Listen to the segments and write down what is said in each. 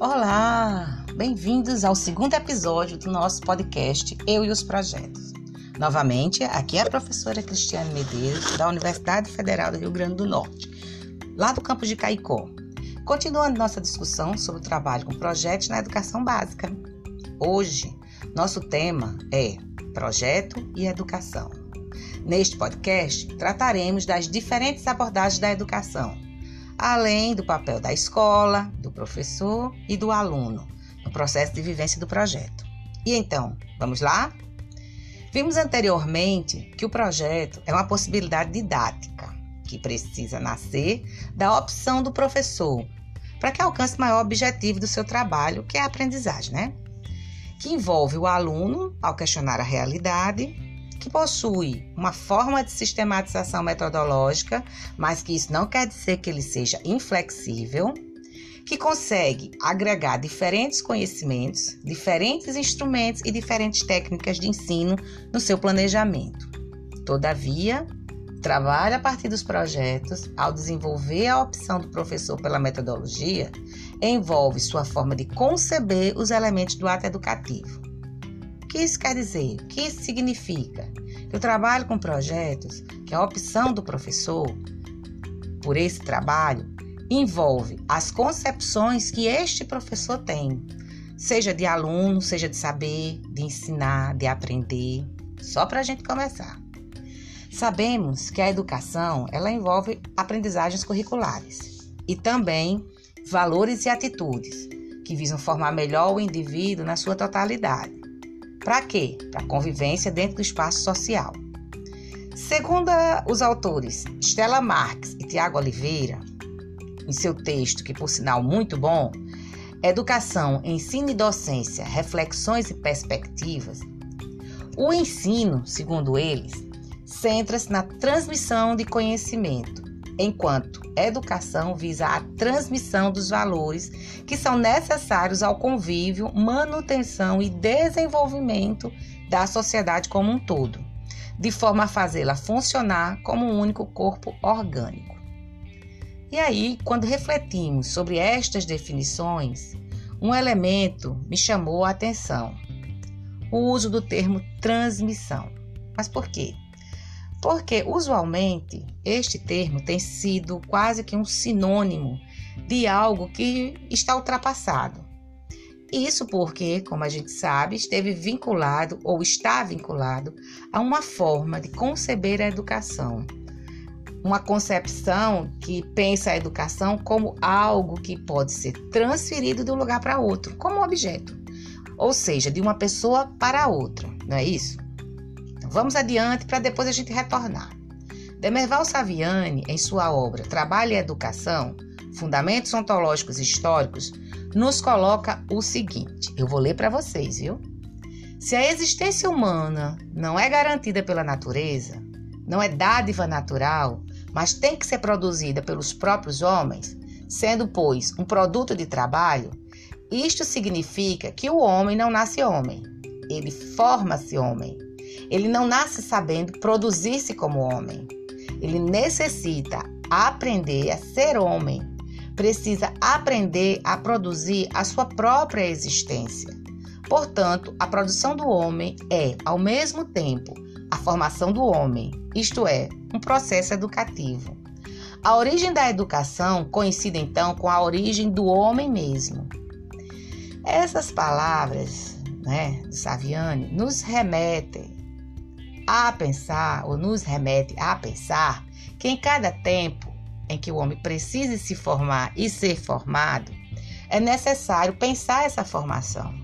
Olá, bem-vindos ao segundo episódio do nosso podcast Eu e os Projetos. Novamente, aqui é a professora Cristiane Medeiros, da Universidade Federal do Rio Grande do Norte, lá do campus de Caicó. Continuando nossa discussão sobre o trabalho com projetos na educação básica. Hoje, nosso tema é Projeto e Educação. Neste podcast, trataremos das diferentes abordagens da educação além do papel da escola, do professor e do aluno no processo de vivência do projeto. E então, vamos lá? Vimos anteriormente que o projeto é uma possibilidade didática que precisa nascer da opção do professor para que alcance o maior objetivo do seu trabalho, que é a aprendizagem, né? Que envolve o aluno ao questionar a realidade que possui uma forma de sistematização metodológica, mas que isso não quer dizer que ele seja inflexível, que consegue agregar diferentes conhecimentos, diferentes instrumentos e diferentes técnicas de ensino no seu planejamento. Todavia, trabalha a partir dos projetos ao desenvolver a opção do professor pela metodologia, envolve sua forma de conceber os elementos do ato educativo que isso quer dizer? O que isso significa? O trabalho com projetos, que a opção do professor por esse trabalho, envolve as concepções que este professor tem, seja de aluno, seja de saber, de ensinar, de aprender, só para a gente começar. Sabemos que a educação ela envolve aprendizagens curriculares e também valores e atitudes que visam formar melhor o indivíduo na sua totalidade. Para quê? Para convivência dentro do espaço social. Segundo os autores Stella Marx e Tiago Oliveira, em seu texto, que por sinal muito bom, Educação, Ensino e Docência, Reflexões e Perspectivas, o ensino, segundo eles, centra-se na transmissão de conhecimento, enquanto educação visa a transmissão dos valores que são necessários ao convívio, manutenção e desenvolvimento da sociedade como um todo, de forma a fazê-la funcionar como um único corpo orgânico. E aí, quando refletimos sobre estas definições, um elemento me chamou a atenção: o uso do termo transmissão. Mas por quê? Porque usualmente este termo tem sido quase que um sinônimo de algo que está ultrapassado. Isso porque, como a gente sabe, esteve vinculado ou está vinculado a uma forma de conceber a educação. Uma concepção que pensa a educação como algo que pode ser transferido de um lugar para outro, como objeto, ou seja, de uma pessoa para outra, não é isso? Vamos adiante para depois a gente retornar. Demerval Saviani, em sua obra Trabalho e Educação, Fundamentos Ontológicos e Históricos, nos coloca o seguinte: eu vou ler para vocês, viu? Se a existência humana não é garantida pela natureza, não é dádiva natural, mas tem que ser produzida pelos próprios homens, sendo, pois, um produto de trabalho, isto significa que o homem não nasce homem, ele forma-se homem. Ele não nasce sabendo produzir-se como homem. Ele necessita aprender a ser homem. Precisa aprender a produzir a sua própria existência. Portanto, a produção do homem é, ao mesmo tempo, a formação do homem, isto é, um processo educativo. A origem da educação coincide então com a origem do homem mesmo. Essas palavras né, de Saviani nos remetem a pensar, ou nos remete a pensar, que em cada tempo em que o homem precisa se formar e ser formado, é necessário pensar essa formação.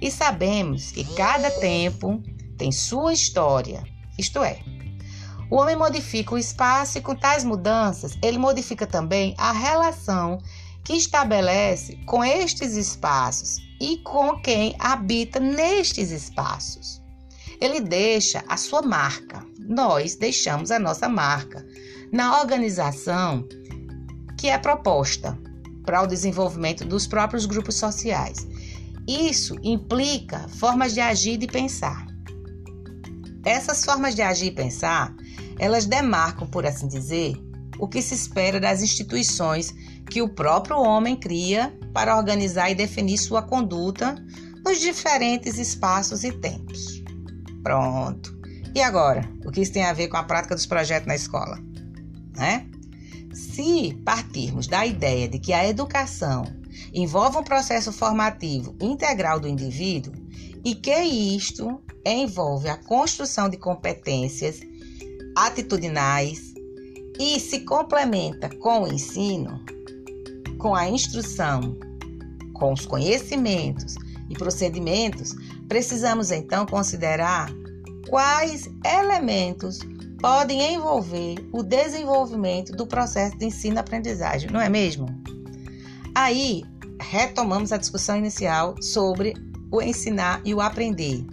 E sabemos que cada tempo tem sua história, isto é, o homem modifica o espaço e com tais mudanças, ele modifica também a relação que estabelece com estes espaços e com quem habita nestes espaços ele deixa a sua marca. Nós deixamos a nossa marca na organização que é proposta para o desenvolvimento dos próprios grupos sociais. Isso implica formas de agir e de pensar. Essas formas de agir e pensar, elas demarcam, por assim dizer, o que se espera das instituições que o próprio homem cria para organizar e definir sua conduta nos diferentes espaços e tempos. Pronto. E agora, o que isso tem a ver com a prática dos projetos na escola? Né? Se partirmos da ideia de que a educação envolve um processo formativo integral do indivíduo e que isto envolve a construção de competências atitudinais e se complementa com o ensino, com a instrução, com os conhecimentos e procedimentos, precisamos então considerar quais elementos podem envolver o desenvolvimento do processo de ensino-aprendizagem, não é mesmo? Aí, retomamos a discussão inicial sobre o ensinar e o aprender,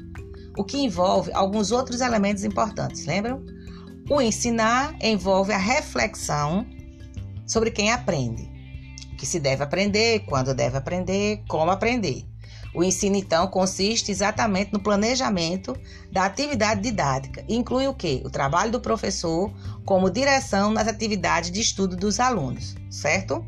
o que envolve alguns outros elementos importantes, lembram? O ensinar envolve a reflexão sobre quem aprende, o que se deve aprender, quando deve aprender, como aprender. O ensino, então, consiste exatamente no planejamento da atividade didática. Inclui o quê? O trabalho do professor como direção nas atividades de estudo dos alunos, certo?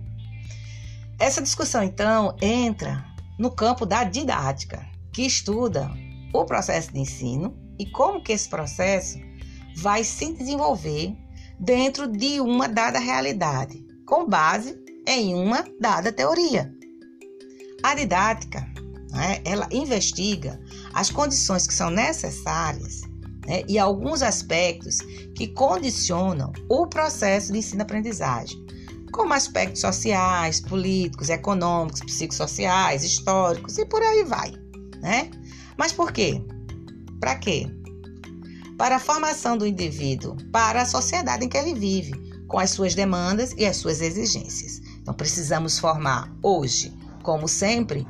Essa discussão, então, entra no campo da didática, que estuda o processo de ensino e como que esse processo vai se desenvolver dentro de uma dada realidade, com base em uma dada teoria. A didática né, ela investiga as condições que são necessárias né, e alguns aspectos que condicionam o processo de ensino-aprendizagem, como aspectos sociais, políticos, econômicos, psicossociais, históricos e por aí vai. Né? Mas por quê? Para quê? Para a formação do indivíduo, para a sociedade em que ele vive, com as suas demandas e as suas exigências. Então, precisamos formar hoje, como sempre,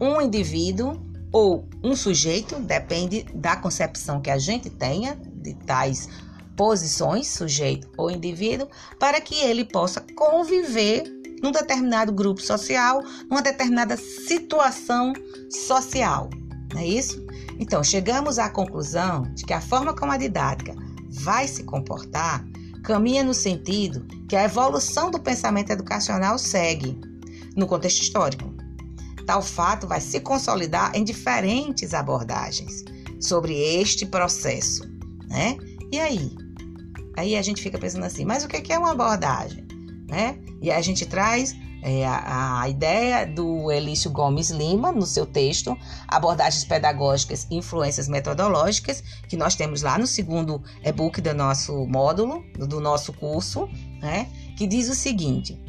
um indivíduo ou um sujeito, depende da concepção que a gente tenha de tais posições, sujeito ou indivíduo, para que ele possa conviver num determinado grupo social, numa determinada situação social. Não é isso? Então, chegamos à conclusão de que a forma como a didática vai se comportar caminha no sentido que a evolução do pensamento educacional segue no contexto histórico. Tal fato vai se consolidar em diferentes abordagens sobre este processo, né? E aí? Aí a gente fica pensando assim, mas o que é uma abordagem? Né? E a gente traz é, a, a, ideia do Elício Gomes Lima no seu texto, Abordagens Pedagógicas e Influências Metodológicas, que nós temos lá no segundo e-book do nosso módulo, do nosso curso, né? que diz o seguinte: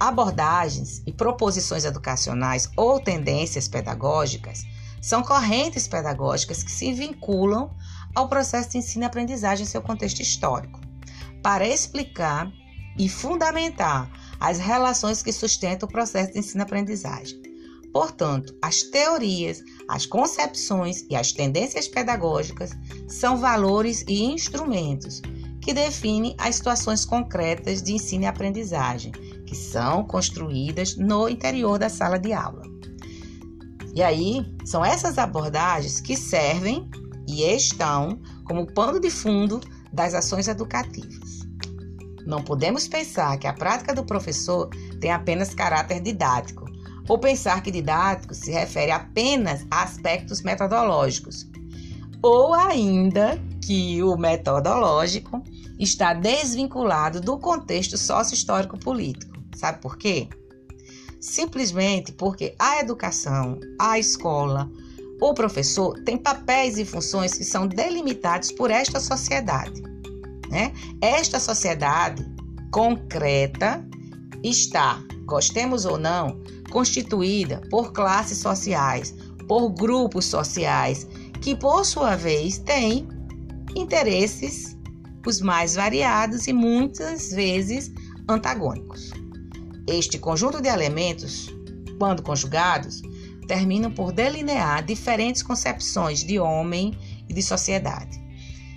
Abordagens e proposições educacionais ou tendências pedagógicas são correntes pedagógicas que se vinculam ao processo de ensino e aprendizagem em seu contexto histórico, para explicar e fundamentar as relações que sustentam o processo de ensino e aprendizagem. Portanto, as teorias, as concepções e as tendências pedagógicas são valores e instrumentos que definem as situações concretas de ensino e aprendizagem que são construídas no interior da sala de aula. E aí, são essas abordagens que servem e estão como pano de fundo das ações educativas. Não podemos pensar que a prática do professor tem apenas caráter didático, ou pensar que didático se refere apenas a aspectos metodológicos, ou ainda que o metodológico está desvinculado do contexto sócio-histórico político. Sabe por quê? Simplesmente porque a educação, a escola, o professor tem papéis e funções que são delimitados por esta sociedade. Né? Esta sociedade concreta está, gostemos ou não, constituída por classes sociais, por grupos sociais, que por sua vez têm interesses os mais variados e muitas vezes antagônicos. Este conjunto de elementos, quando conjugados, terminam por delinear diferentes concepções de homem e de sociedade.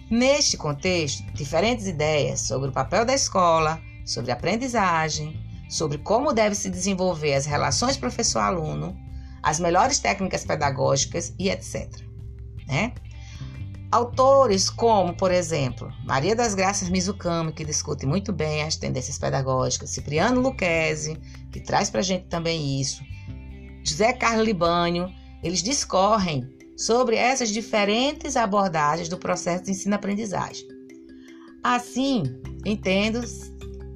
Neste contexto, diferentes ideias sobre o papel da escola, sobre a aprendizagem, sobre como deve se desenvolver as relações professor-aluno, as melhores técnicas pedagógicas e etc. Né? Autores como, por exemplo, Maria das Graças Mizukami, que discute muito bem as tendências pedagógicas, Cipriano Luquezzi, que traz para a gente também isso, José Carlos Libânio, eles discorrem sobre essas diferentes abordagens do processo de ensino-aprendizagem. Assim, entendo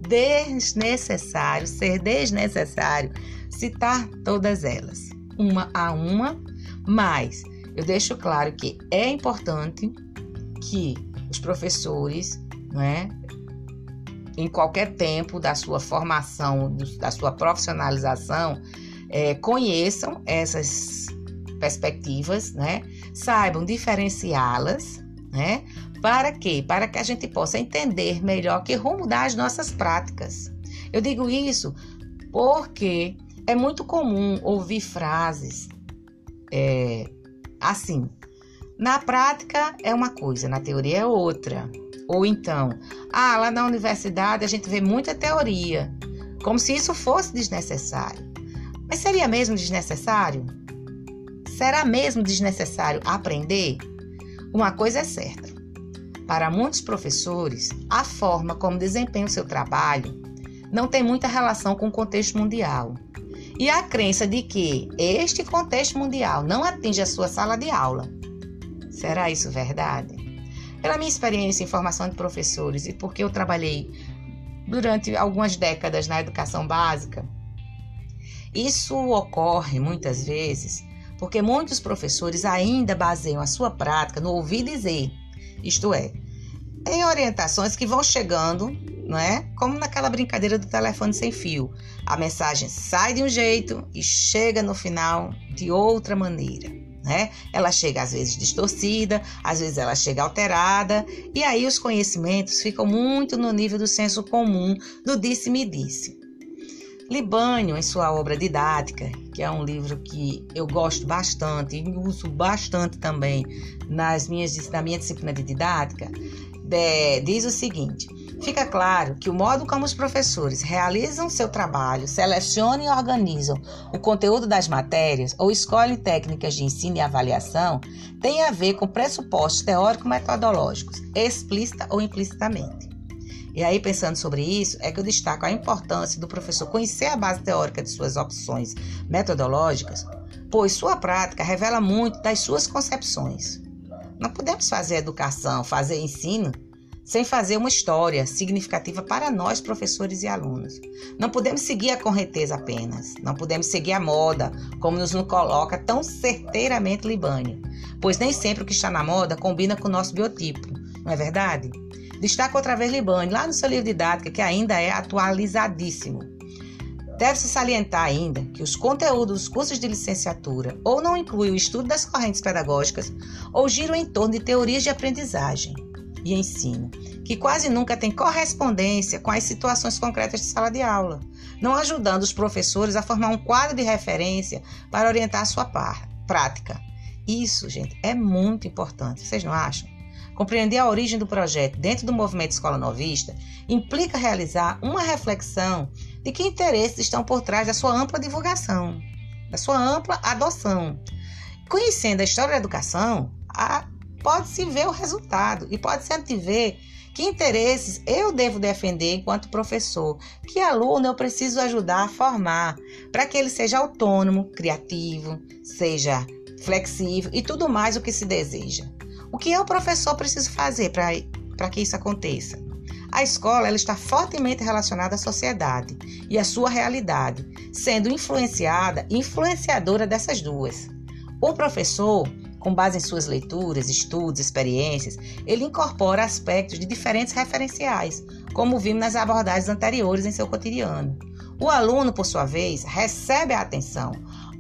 desnecessário, ser desnecessário citar todas elas, uma a uma, mas eu deixo claro que é importante que os professores, não é, em qualquer tempo da sua formação, da sua profissionalização, é, conheçam essas perspectivas, né? Saibam diferenciá-las, né? Para quê? Para que a gente possa entender melhor que rumo dar as nossas práticas. Eu digo isso porque é muito comum ouvir frases é, assim. Na prática é uma coisa, na teoria é outra. Ou então, ah, lá na universidade a gente vê muita teoria, como se isso fosse desnecessário. Mas seria mesmo desnecessário? Será mesmo desnecessário aprender? Uma coisa é certa: para muitos professores, a forma como desempenham seu trabalho não tem muita relação com o contexto mundial e a crença de que este contexto mundial não atinge a sua sala de aula. Será isso verdade? Pela minha experiência em formação de professores e porque eu trabalhei durante algumas décadas na educação básica, isso ocorre muitas vezes porque muitos professores ainda baseiam a sua prática no ouvir dizer, isto é, em orientações que vão chegando não é? Como naquela brincadeira do telefone sem fio. A mensagem sai de um jeito e chega no final de outra maneira. Né? Ela chega às vezes distorcida, às vezes ela chega alterada, e aí os conhecimentos ficam muito no nível do senso comum, do disse-me-disse. Libânio, em sua obra didática, que é um livro que eu gosto bastante e uso bastante também nas minhas, na minha disciplina de didática, de, diz o seguinte: Fica claro que o modo como os professores realizam seu trabalho, selecionam e organizam o conteúdo das matérias ou escolhem técnicas de ensino e avaliação tem a ver com pressupostos teórico-metodológicos, explícita ou implicitamente. E aí, pensando sobre isso, é que eu destaco a importância do professor conhecer a base teórica de suas opções metodológicas, pois sua prática revela muito das suas concepções. Não podemos fazer educação, fazer ensino sem fazer uma história significativa para nós, professores e alunos. Não podemos seguir a correnteza apenas, não podemos seguir a moda, como nos coloca tão certeiramente Libânio, pois nem sempre o que está na moda combina com o nosso biotipo, não é verdade? Destaca outra vez Libânio, lá no seu livro didática, que ainda é atualizadíssimo. Deve-se salientar ainda que os conteúdos dos cursos de licenciatura ou não incluem o estudo das correntes pedagógicas ou giram em torno de teorias de aprendizagem e ensino, que quase nunca tem correspondência com as situações concretas de sala de aula, não ajudando os professores a formar um quadro de referência para orientar a sua par, prática. Isso, gente, é muito importante, vocês não acham? Compreender a origem do projeto dentro do movimento Escola Novista implica realizar uma reflexão de que interesses estão por trás da sua ampla divulgação, da sua ampla adoção. Conhecendo a história da educação, a pode-se ver o resultado e pode-se antever que interesses eu devo defender enquanto professor, que aluno eu preciso ajudar a formar, para que ele seja autônomo, criativo, seja flexível e tudo mais o que se deseja. O que eu, professor, preciso fazer para que isso aconteça? A escola ela está fortemente relacionada à sociedade e à sua realidade, sendo influenciada e influenciadora dessas duas. O professor com base em suas leituras, estudos, experiências, ele incorpora aspectos de diferentes referenciais, como vimos nas abordagens anteriores em seu cotidiano. O aluno, por sua vez, recebe a atenção.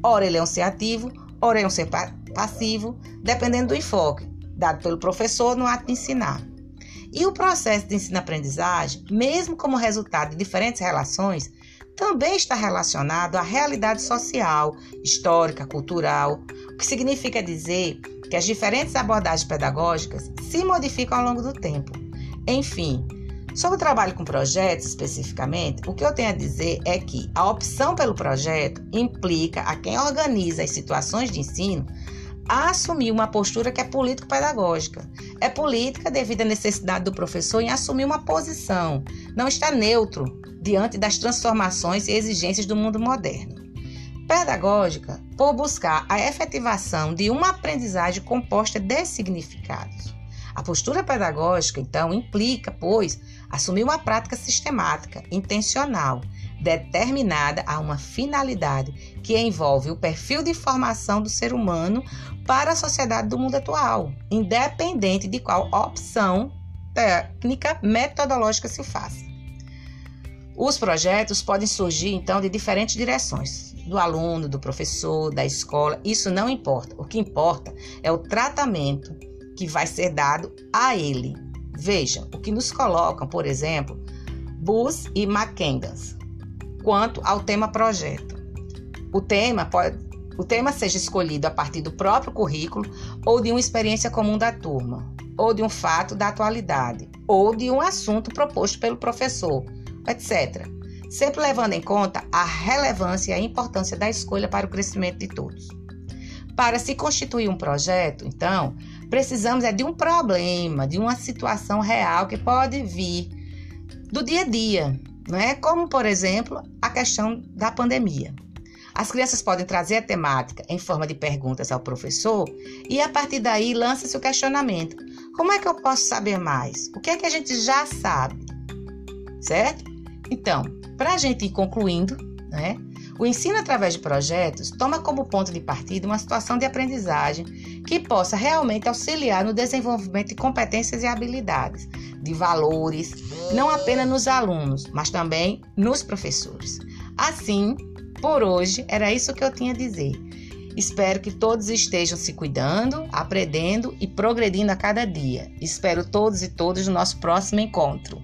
Ora ele é um ser ativo, ora é um ser passivo, dependendo do enfoque dado pelo professor no ato de ensinar. E o processo de ensino-aprendizagem, mesmo como resultado de diferentes relações, também está relacionado à realidade social, histórica, cultural, o que significa dizer que as diferentes abordagens pedagógicas se modificam ao longo do tempo. Enfim, sobre o trabalho com projetos especificamente, o que eu tenho a dizer é que a opção pelo projeto implica a quem organiza as situações de ensino a assumir uma postura que é político-pedagógica. É política devido à necessidade do professor em assumir uma posição, não está neutro diante das transformações e exigências do mundo moderno. Pedagógica, por buscar a efetivação de uma aprendizagem composta de significados. A postura pedagógica, então, implica, pois, assumir uma prática sistemática, intencional, determinada a uma finalidade que envolve o perfil de formação do ser humano para a sociedade do mundo atual, independente de qual opção técnica metodológica se faça. Os projetos podem surgir então de diferentes direções, do aluno, do professor, da escola, isso não importa. O que importa é o tratamento que vai ser dado a ele. Veja, o que nos colocam, por exemplo, Bus e McKendans, quanto ao tema projeto. O tema pode o tema seja escolhido a partir do próprio currículo ou de uma experiência comum da turma, ou de um fato da atualidade, ou de um assunto proposto pelo professor, etc. Sempre levando em conta a relevância e a importância da escolha para o crescimento de todos. Para se constituir um projeto, então, precisamos é de um problema, de uma situação real que pode vir do dia a dia, não é? Como, por exemplo, a questão da pandemia. As crianças podem trazer a temática em forma de perguntas ao professor e a partir daí lança-se o questionamento: como é que eu posso saber mais? O que é que a gente já sabe? Certo? Então, para a gente ir concluindo, né? O ensino através de projetos toma como ponto de partida uma situação de aprendizagem que possa realmente auxiliar no desenvolvimento de competências e habilidades, de valores, não apenas nos alunos, mas também nos professores. Assim, por hoje, era isso que eu tinha a dizer. Espero que todos estejam se cuidando, aprendendo e progredindo a cada dia. Espero todos e todas no nosso próximo encontro.